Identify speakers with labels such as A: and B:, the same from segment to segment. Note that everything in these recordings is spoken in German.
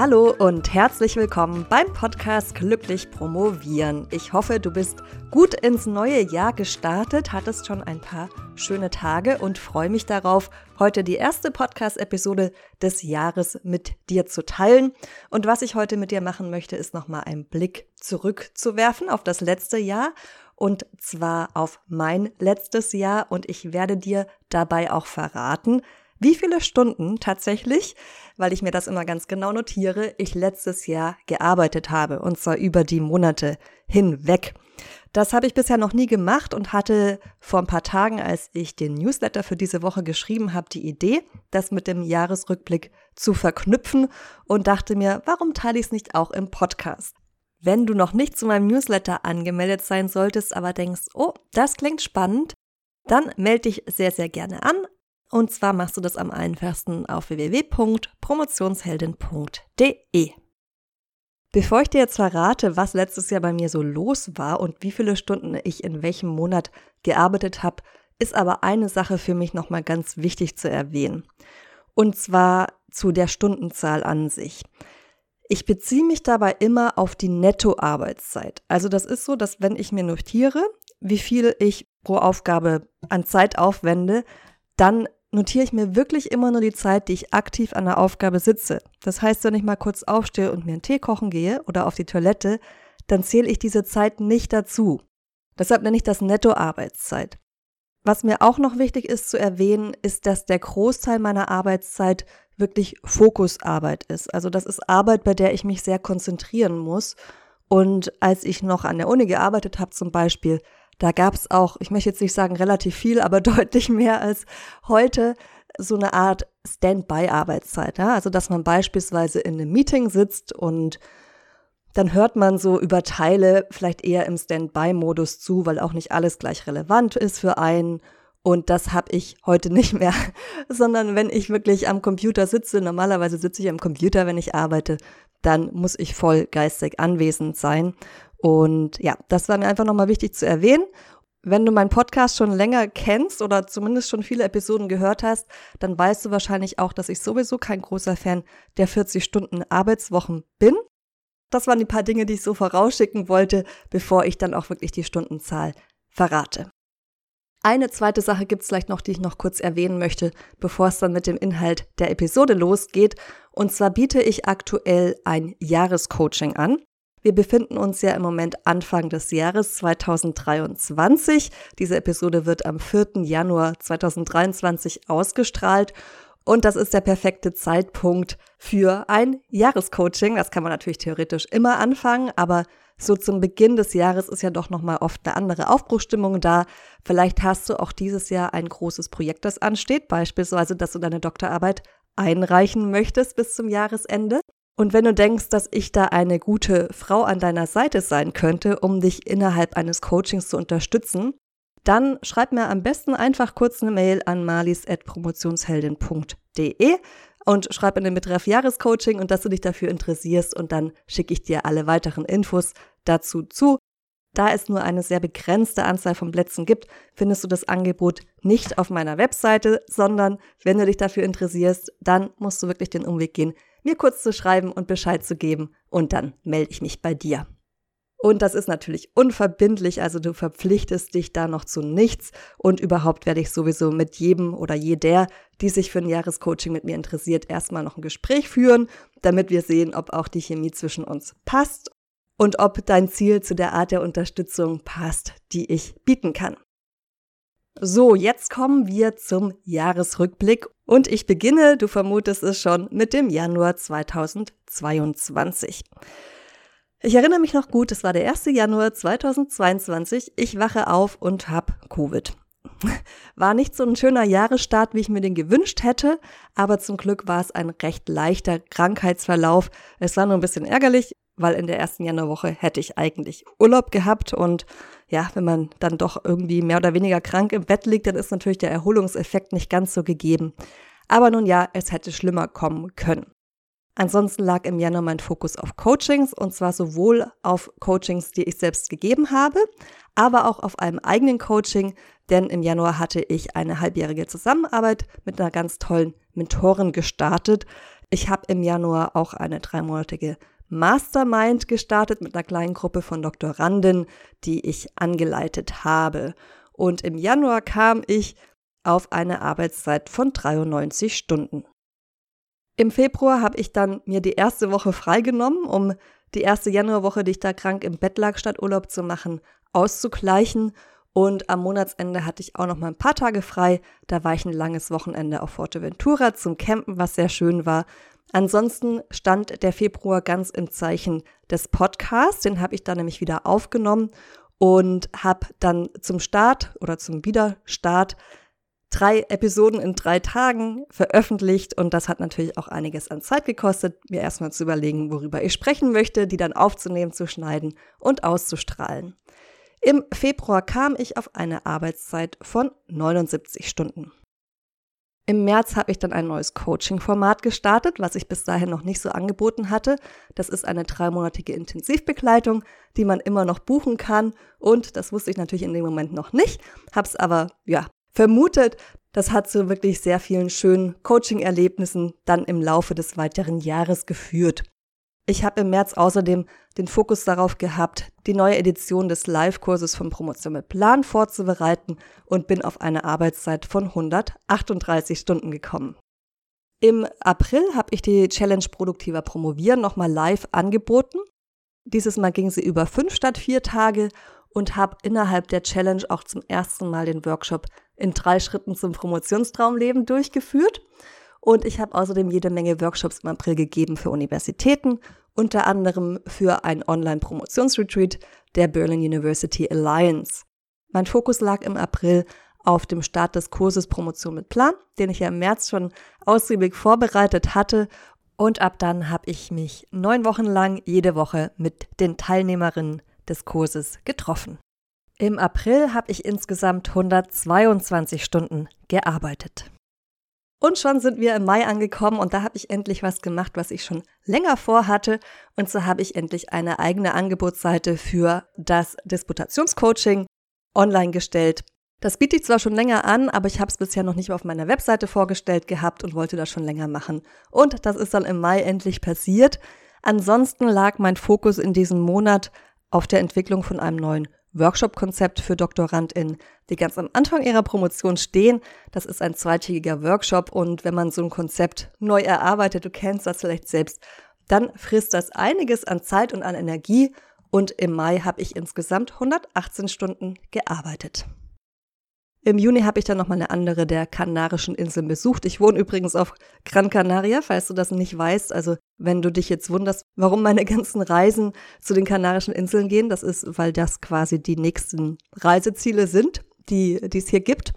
A: Hallo und herzlich willkommen beim Podcast Glücklich Promovieren. Ich hoffe, du bist gut ins neue Jahr gestartet, hattest schon ein paar schöne Tage und freue mich darauf, heute die erste Podcast-Episode des Jahres mit dir zu teilen. Und was ich heute mit dir machen möchte, ist nochmal einen Blick zurückzuwerfen auf das letzte Jahr und zwar auf mein letztes Jahr und ich werde dir dabei auch verraten, wie viele Stunden tatsächlich, weil ich mir das immer ganz genau notiere, ich letztes Jahr gearbeitet habe, und zwar über die Monate hinweg. Das habe ich bisher noch nie gemacht und hatte vor ein paar Tagen, als ich den Newsletter für diese Woche geschrieben habe, die Idee, das mit dem Jahresrückblick zu verknüpfen und dachte mir, warum teile ich es nicht auch im Podcast? Wenn du noch nicht zu meinem Newsletter angemeldet sein solltest, aber denkst, oh, das klingt spannend, dann melde dich sehr, sehr gerne an. Und zwar machst du das am einfachsten auf www.promotionsheldin.de. Bevor ich dir jetzt verrate, was letztes Jahr bei mir so los war und wie viele Stunden ich in welchem Monat gearbeitet habe, ist aber eine Sache für mich nochmal ganz wichtig zu erwähnen. Und zwar zu der Stundenzahl an sich. Ich beziehe mich dabei immer auf die Nettoarbeitszeit. Also das ist so, dass wenn ich mir notiere, wie viel ich pro Aufgabe an Zeit aufwende, dann notiere ich mir wirklich immer nur die Zeit, die ich aktiv an der Aufgabe sitze. Das heißt, wenn ich mal kurz aufstehe und mir einen Tee kochen gehe oder auf die Toilette, dann zähle ich diese Zeit nicht dazu. Deshalb nenne ich das Nettoarbeitszeit. Was mir auch noch wichtig ist zu erwähnen, ist, dass der Großteil meiner Arbeitszeit wirklich Fokusarbeit ist. Also das ist Arbeit, bei der ich mich sehr konzentrieren muss. Und als ich noch an der Uni gearbeitet habe zum Beispiel, da gab es auch, ich möchte jetzt nicht sagen relativ viel, aber deutlich mehr als heute, so eine Art Standby-Arbeitszeit. Ja? Also, dass man beispielsweise in einem Meeting sitzt und dann hört man so über Teile vielleicht eher im Standby-Modus zu, weil auch nicht alles gleich relevant ist für einen. Und das habe ich heute nicht mehr, sondern wenn ich wirklich am Computer sitze, normalerweise sitze ich am Computer, wenn ich arbeite, dann muss ich voll geistig anwesend sein. Und ja, das war mir einfach nochmal wichtig zu erwähnen. Wenn du meinen Podcast schon länger kennst oder zumindest schon viele Episoden gehört hast, dann weißt du wahrscheinlich auch, dass ich sowieso kein großer Fan der 40 Stunden Arbeitswochen bin. Das waren die paar Dinge, die ich so vorausschicken wollte, bevor ich dann auch wirklich die Stundenzahl verrate. Eine zweite Sache gibt es vielleicht noch, die ich noch kurz erwähnen möchte, bevor es dann mit dem Inhalt der Episode losgeht. Und zwar biete ich aktuell ein Jahrescoaching an. Wir befinden uns ja im Moment Anfang des Jahres 2023. Diese Episode wird am 4. Januar 2023 ausgestrahlt. Und das ist der perfekte Zeitpunkt für ein Jahrescoaching. Das kann man natürlich theoretisch immer anfangen, aber so zum Beginn des Jahres ist ja doch nochmal oft eine andere Aufbruchstimmung da. Vielleicht hast du auch dieses Jahr ein großes Projekt, das ansteht, beispielsweise, dass du deine Doktorarbeit einreichen möchtest bis zum Jahresende. Und wenn du denkst, dass ich da eine gute Frau an deiner Seite sein könnte, um dich innerhalb eines Coachings zu unterstützen, dann schreib mir am besten einfach kurz eine Mail an malis.promotionsheldin.de und schreib in den Betreff Jahrescoaching und dass du dich dafür interessierst und dann schicke ich dir alle weiteren Infos dazu zu. Da es nur eine sehr begrenzte Anzahl von Plätzen gibt, findest du das Angebot nicht auf meiner Webseite, sondern wenn du dich dafür interessierst, dann musst du wirklich den Umweg gehen, mir kurz zu schreiben und Bescheid zu geben und dann melde ich mich bei dir. Und das ist natürlich unverbindlich, also du verpflichtest dich da noch zu nichts. Und überhaupt werde ich sowieso mit jedem oder jeder, die sich für ein Jahrescoaching mit mir interessiert, erstmal noch ein Gespräch führen, damit wir sehen, ob auch die Chemie zwischen uns passt und ob dein Ziel zu der Art der Unterstützung passt, die ich bieten kann. So, jetzt kommen wir zum Jahresrückblick und ich beginne, du vermutest es schon, mit dem Januar 2022. Ich erinnere mich noch gut, es war der 1. Januar 2022. Ich wache auf und hab Covid. War nicht so ein schöner Jahresstart, wie ich mir den gewünscht hätte, aber zum Glück war es ein recht leichter Krankheitsverlauf. Es war nur ein bisschen ärgerlich, weil in der ersten Januarwoche hätte ich eigentlich Urlaub gehabt und ja, wenn man dann doch irgendwie mehr oder weniger krank im Bett liegt, dann ist natürlich der Erholungseffekt nicht ganz so gegeben. Aber nun ja, es hätte schlimmer kommen können. Ansonsten lag im Januar mein Fokus auf Coachings und zwar sowohl auf Coachings, die ich selbst gegeben habe, aber auch auf einem eigenen Coaching, denn im Januar hatte ich eine halbjährige Zusammenarbeit mit einer ganz tollen Mentorin gestartet. Ich habe im Januar auch eine dreimonatige Mastermind gestartet mit einer kleinen Gruppe von Doktoranden, die ich angeleitet habe. Und im Januar kam ich auf eine Arbeitszeit von 93 Stunden. Im Februar habe ich dann mir die erste Woche freigenommen, um die erste Januarwoche, die ich da krank im Bett lag, statt Urlaub zu machen, auszugleichen. Und am Monatsende hatte ich auch noch mal ein paar Tage frei. Da war ich ein langes Wochenende auf Forteventura zum Campen, was sehr schön war. Ansonsten stand der Februar ganz im Zeichen des Podcasts. Den habe ich dann nämlich wieder aufgenommen und habe dann zum Start oder zum Wiederstart drei Episoden in drei Tagen veröffentlicht und das hat natürlich auch einiges an Zeit gekostet, mir erstmal zu überlegen, worüber ich sprechen möchte, die dann aufzunehmen, zu schneiden und auszustrahlen. Im Februar kam ich auf eine Arbeitszeit von 79 Stunden. Im März habe ich dann ein neues Coaching-Format gestartet, was ich bis dahin noch nicht so angeboten hatte. Das ist eine dreimonatige Intensivbegleitung, die man immer noch buchen kann. Und das wusste ich natürlich in dem Moment noch nicht, habe es aber ja vermutet. Das hat zu wirklich sehr vielen schönen Coaching-Erlebnissen dann im Laufe des weiteren Jahres geführt. Ich habe im März außerdem den Fokus darauf gehabt, die neue Edition des Live-Kurses von Promotion mit Plan vorzubereiten und bin auf eine Arbeitszeit von 138 Stunden gekommen. Im April habe ich die Challenge Produktiver Promovieren nochmal live angeboten. Dieses Mal ging sie über fünf statt vier Tage und habe innerhalb der Challenge auch zum ersten Mal den Workshop in drei Schritten zum Promotionstraumleben durchgeführt. Und ich habe außerdem jede Menge Workshops im April gegeben für Universitäten, unter anderem für ein Online-Promotionsretreat der Berlin University Alliance. Mein Fokus lag im April auf dem Start des Kurses Promotion mit Plan, den ich ja im März schon ausgiebig vorbereitet hatte. Und ab dann habe ich mich neun Wochen lang jede Woche mit den Teilnehmerinnen des Kurses getroffen. Im April habe ich insgesamt 122 Stunden gearbeitet. Und schon sind wir im Mai angekommen und da habe ich endlich was gemacht, was ich schon länger vorhatte. Und so habe ich endlich eine eigene Angebotsseite für das Disputationscoaching online gestellt. Das biete ich zwar schon länger an, aber ich habe es bisher noch nicht auf meiner Webseite vorgestellt gehabt und wollte das schon länger machen. Und das ist dann im Mai endlich passiert. Ansonsten lag mein Fokus in diesem Monat auf der Entwicklung von einem neuen Workshop-Konzept für DoktorandInnen, die ganz am Anfang ihrer Promotion stehen. Das ist ein zweitägiger Workshop und wenn man so ein Konzept neu erarbeitet, du kennst das vielleicht selbst, dann frisst das einiges an Zeit und an Energie und im Mai habe ich insgesamt 118 Stunden gearbeitet. Im Juni habe ich dann nochmal eine andere der Kanarischen Inseln besucht. Ich wohne übrigens auf Gran Canaria, falls du das nicht weißt. Also wenn du dich jetzt wunderst, warum meine ganzen Reisen zu den Kanarischen Inseln gehen, das ist, weil das quasi die nächsten Reiseziele sind, die, die es hier gibt.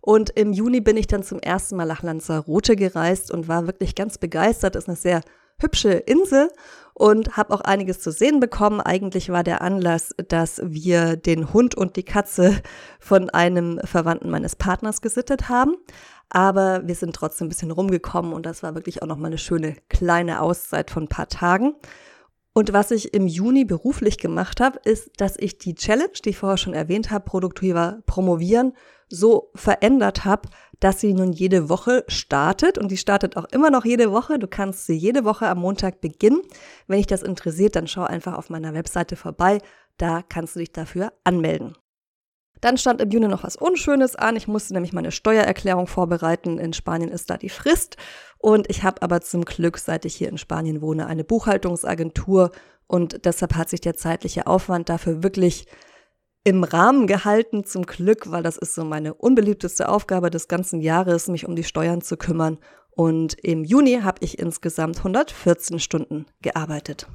A: Und im Juni bin ich dann zum ersten Mal nach Lanzarote gereist und war wirklich ganz begeistert. Das ist eine sehr hübsche Insel und habe auch einiges zu sehen bekommen. Eigentlich war der Anlass, dass wir den Hund und die Katze von einem Verwandten meines Partners gesittet haben. Aber wir sind trotzdem ein bisschen rumgekommen und das war wirklich auch noch mal eine schöne kleine Auszeit von ein paar Tagen. Und was ich im Juni beruflich gemacht habe, ist, dass ich die Challenge, die ich vorher schon erwähnt habe, produktiver promovieren, so verändert habe, dass sie nun jede Woche startet und die startet auch immer noch jede Woche. Du kannst sie jede Woche am Montag beginnen. Wenn dich das interessiert, dann schau einfach auf meiner Webseite vorbei. Da kannst du dich dafür anmelden. Dann stand im Juni noch was Unschönes an. Ich musste nämlich meine Steuererklärung vorbereiten. In Spanien ist da die Frist. Und ich habe aber zum Glück, seit ich hier in Spanien wohne, eine Buchhaltungsagentur. Und deshalb hat sich der zeitliche Aufwand dafür wirklich im Rahmen gehalten, zum Glück, weil das ist so meine unbeliebteste Aufgabe des ganzen Jahres, mich um die Steuern zu kümmern. Und im Juni habe ich insgesamt 114 Stunden gearbeitet.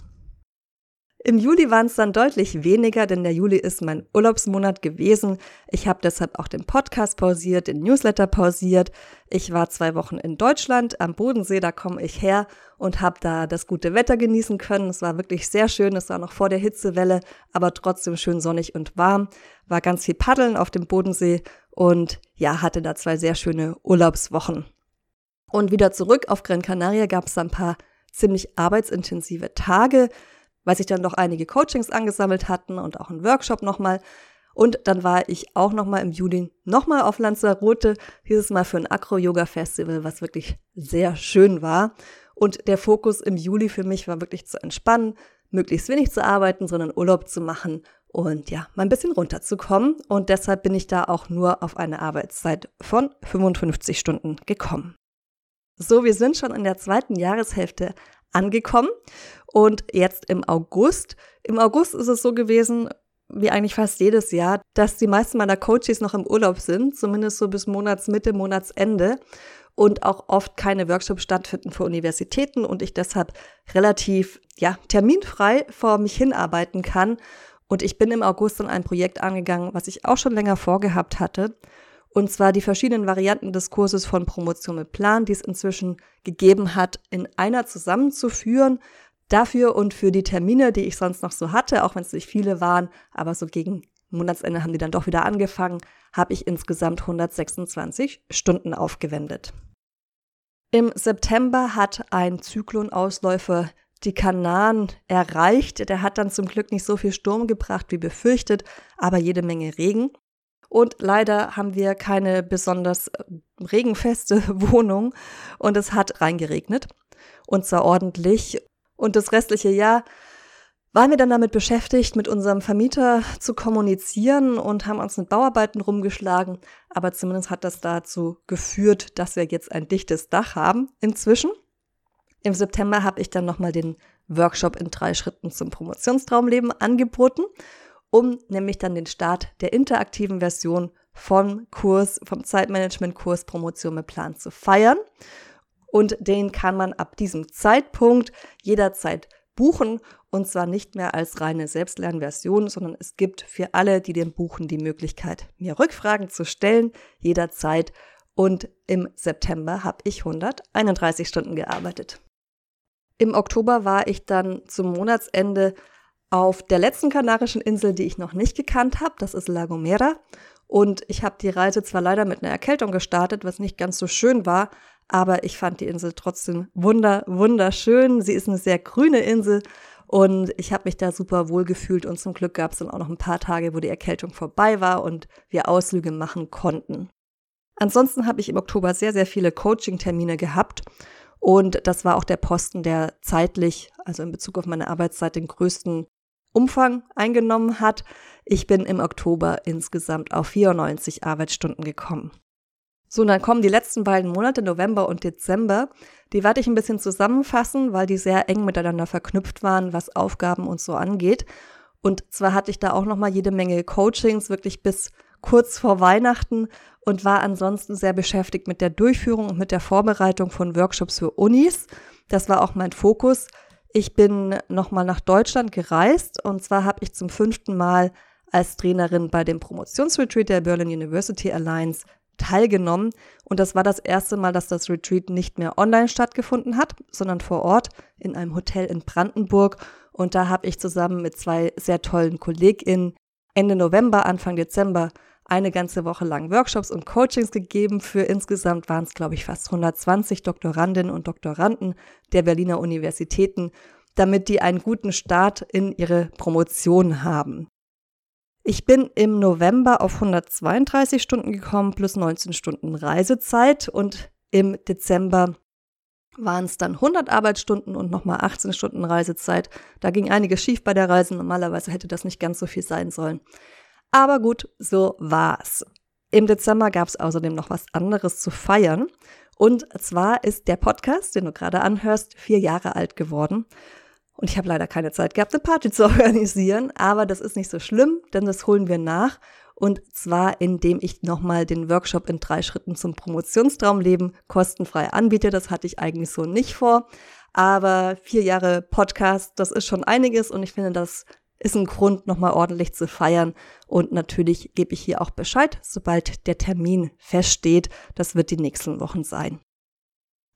A: Im Juli waren es dann deutlich weniger, denn der Juli ist mein Urlaubsmonat gewesen. Ich habe deshalb auch den Podcast pausiert, den Newsletter pausiert. Ich war zwei Wochen in Deutschland am Bodensee, da komme ich her und habe da das gute Wetter genießen können. Es war wirklich sehr schön, es war noch vor der Hitzewelle, aber trotzdem schön sonnig und warm. War ganz viel Paddeln auf dem Bodensee und ja, hatte da zwei sehr schöne Urlaubswochen. Und wieder zurück auf Gran Canaria gab es ein paar ziemlich arbeitsintensive Tage weil sich dann noch einige Coachings angesammelt hatten und auch ein Workshop nochmal. Und dann war ich auch nochmal im Juli nochmal auf Lanzarote, dieses Mal für ein Acro-Yoga-Festival, was wirklich sehr schön war. Und der Fokus im Juli für mich war wirklich zu entspannen, möglichst wenig zu arbeiten, sondern Urlaub zu machen und ja, mal ein bisschen runterzukommen. Und deshalb bin ich da auch nur auf eine Arbeitszeit von 55 Stunden gekommen. So, wir sind schon in der zweiten Jahreshälfte angekommen und jetzt im August. Im August ist es so gewesen, wie eigentlich fast jedes Jahr, dass die meisten meiner Coaches noch im Urlaub sind, zumindest so bis Monatsmitte, Monatsende und auch oft keine Workshops stattfinden für Universitäten und ich deshalb relativ ja, terminfrei vor mich hinarbeiten kann. Und ich bin im August dann ein Projekt angegangen, was ich auch schon länger vorgehabt hatte. Und zwar die verschiedenen Varianten des Kurses von Promotion mit Plan, die es inzwischen gegeben hat, in einer zusammenzuführen. Dafür und für die Termine, die ich sonst noch so hatte, auch wenn es nicht viele waren, aber so gegen Monatsende haben die dann doch wieder angefangen, habe ich insgesamt 126 Stunden aufgewendet. Im September hat ein Zyklonausläufer die Kanaren erreicht. Der hat dann zum Glück nicht so viel Sturm gebracht wie befürchtet, aber jede Menge Regen. Und leider haben wir keine besonders äh, regenfeste Wohnung und es hat reingeregnet. Und zwar ordentlich. Und das restliche Jahr waren wir dann damit beschäftigt, mit unserem Vermieter zu kommunizieren und haben uns mit Bauarbeiten rumgeschlagen. Aber zumindest hat das dazu geführt, dass wir jetzt ein dichtes Dach haben inzwischen. Im September habe ich dann nochmal den Workshop in drei Schritten zum Promotionstraumleben angeboten um nämlich dann den Start der interaktiven Version vom Kurs, vom Zeitmanagement-Kurs Promotion mit Plan zu feiern. Und den kann man ab diesem Zeitpunkt jederzeit buchen und zwar nicht mehr als reine Selbstlernversion, sondern es gibt für alle, die den buchen, die Möglichkeit, mir Rückfragen zu stellen, jederzeit. Und im September habe ich 131 Stunden gearbeitet. Im Oktober war ich dann zum Monatsende auf der letzten kanarischen Insel, die ich noch nicht gekannt habe. Das ist La Gomera. Und ich habe die Reise zwar leider mit einer Erkältung gestartet, was nicht ganz so schön war, aber ich fand die Insel trotzdem wunder, wunderschön. Sie ist eine sehr grüne Insel und ich habe mich da super wohl gefühlt und zum Glück gab es dann auch noch ein paar Tage, wo die Erkältung vorbei war und wir Ausflüge machen konnten. Ansonsten habe ich im Oktober sehr, sehr viele Coaching-Termine gehabt und das war auch der Posten, der zeitlich, also in Bezug auf meine Arbeitszeit, den größten Umfang eingenommen hat. Ich bin im Oktober insgesamt auf 94 Arbeitsstunden gekommen. So, und dann kommen die letzten beiden Monate, November und Dezember. Die werde ich ein bisschen zusammenfassen, weil die sehr eng miteinander verknüpft waren, was Aufgaben und so angeht. Und zwar hatte ich da auch nochmal jede Menge Coachings, wirklich bis kurz vor Weihnachten und war ansonsten sehr beschäftigt mit der Durchführung und mit der Vorbereitung von Workshops für Unis. Das war auch mein Fokus. Ich bin nochmal nach Deutschland gereist und zwar habe ich zum fünften Mal als Trainerin bei dem Promotionsretreat der Berlin University Alliance teilgenommen. Und das war das erste Mal, dass das Retreat nicht mehr online stattgefunden hat, sondern vor Ort in einem Hotel in Brandenburg. Und da habe ich zusammen mit zwei sehr tollen KollegInnen Ende November, Anfang Dezember eine ganze Woche lang Workshops und Coachings gegeben. Für insgesamt waren es, glaube ich, fast 120 Doktorandinnen und Doktoranden der Berliner Universitäten, damit die einen guten Start in ihre Promotion haben. Ich bin im November auf 132 Stunden gekommen plus 19 Stunden Reisezeit und im Dezember waren es dann 100 Arbeitsstunden und nochmal 18 Stunden Reisezeit. Da ging einiges schief bei der Reise. Normalerweise hätte das nicht ganz so viel sein sollen. Aber gut, so war's. Im Dezember gab es außerdem noch was anderes zu feiern. Und zwar ist der Podcast, den du gerade anhörst, vier Jahre alt geworden. Und ich habe leider keine Zeit gehabt, eine Party zu organisieren, aber das ist nicht so schlimm, denn das holen wir nach. Und zwar, indem ich nochmal den Workshop in drei Schritten zum Promotionstraumleben kostenfrei anbiete. Das hatte ich eigentlich so nicht vor. Aber vier Jahre Podcast, das ist schon einiges und ich finde, das ist ein Grund, nochmal ordentlich zu feiern. Und natürlich gebe ich hier auch Bescheid, sobald der Termin feststeht. Das wird die nächsten Wochen sein.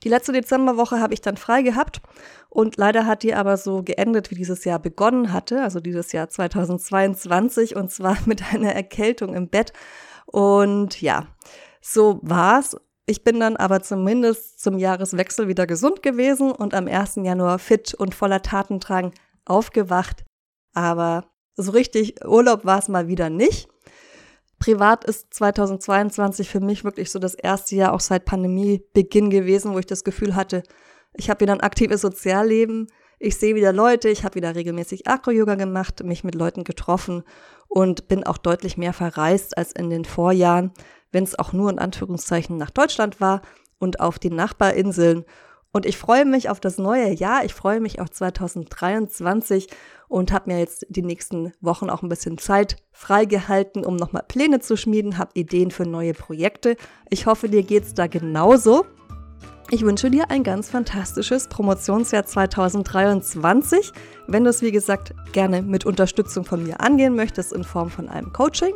A: Die letzte Dezemberwoche habe ich dann frei gehabt und leider hat die aber so geendet, wie dieses Jahr begonnen hatte, also dieses Jahr 2022 und zwar mit einer Erkältung im Bett. Und ja, so war's. Ich bin dann aber zumindest zum Jahreswechsel wieder gesund gewesen und am 1. Januar fit und voller Tatendrang aufgewacht aber so richtig Urlaub war es mal wieder nicht. Privat ist 2022 für mich wirklich so das erste Jahr auch seit Pandemiebeginn gewesen, wo ich das Gefühl hatte, Ich habe wieder ein aktives Sozialleben. Ich sehe wieder Leute, ich habe wieder regelmäßig Acro-Yoga gemacht, mich mit Leuten getroffen und bin auch deutlich mehr verreist als in den Vorjahren, wenn es auch nur in Anführungszeichen nach Deutschland war und auf die Nachbarinseln. Und ich freue mich auf das neue Jahr. Ich freue mich auf 2023 und habe mir jetzt die nächsten Wochen auch ein bisschen Zeit freigehalten, um nochmal Pläne zu schmieden, habe Ideen für neue Projekte. Ich hoffe, dir geht es da genauso. Ich wünsche dir ein ganz fantastisches Promotionsjahr 2023. Wenn du es, wie gesagt, gerne mit Unterstützung von mir angehen möchtest in Form von einem Coaching,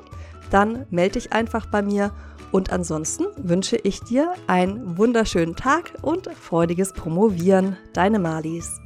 A: dann melde dich einfach bei mir. Und ansonsten wünsche ich dir einen wunderschönen Tag und freudiges Promovieren. Deine Malis.